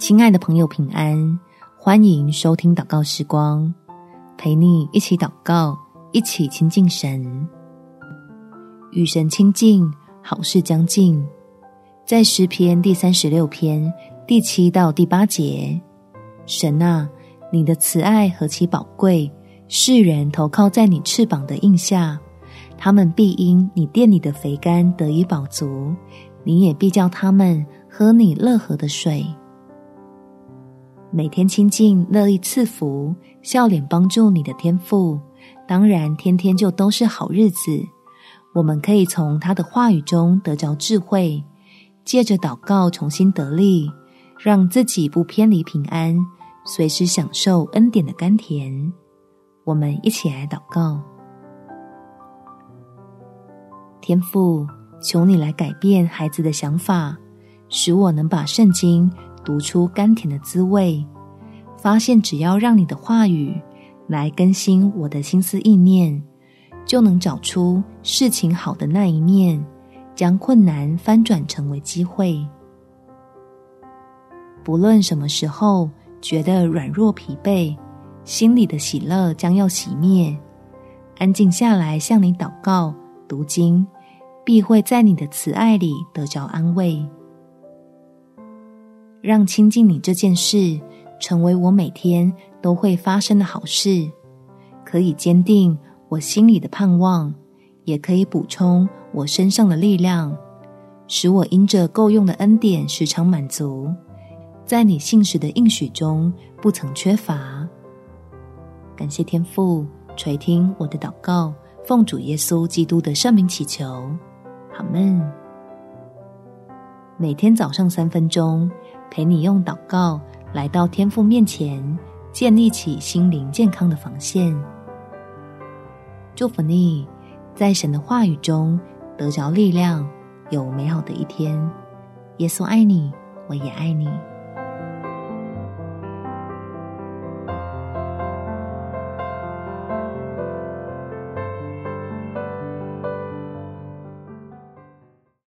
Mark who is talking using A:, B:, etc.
A: 亲爱的朋友，平安！欢迎收听祷告时光，陪你一起祷告，一起亲近神，与神亲近，好事将近。在诗篇第三十六篇第七到第八节，神啊，你的慈爱何其宝贵！世人投靠在你翅膀的荫下，他们必因你殿里的肥甘得以饱足，你也必叫他们喝你乐河的水。每天亲近、乐意赐福、笑脸帮助你的天赋，当然天天就都是好日子。我们可以从他的话语中得着智慧，借着祷告重新得力，让自己不偏离平安，随时享受恩典的甘甜。我们一起来祷告：天父，求你来改变孩子的想法，使我能把圣经。读出甘甜的滋味，发现只要让你的话语来更新我的心思意念，就能找出事情好的那一面，将困难翻转成为机会。不论什么时候觉得软弱疲惫，心里的喜乐将要熄灭，安静下来向你祷告、读经，必会在你的慈爱里得着安慰。让亲近你这件事成为我每天都会发生的好事，可以坚定我心里的盼望，也可以补充我身上的力量，使我因着够用的恩典时常满足，在你信实的应许中不曾缺乏。感谢天父垂听我的祷告，奉主耶稣基督的圣名祈求，阿们。每天早上三分钟。陪你用祷告来到天父面前，建立起心灵健康的防线。祝福你，在神的话语中得着力量，有美好的一天。耶稣爱你，我也爱你。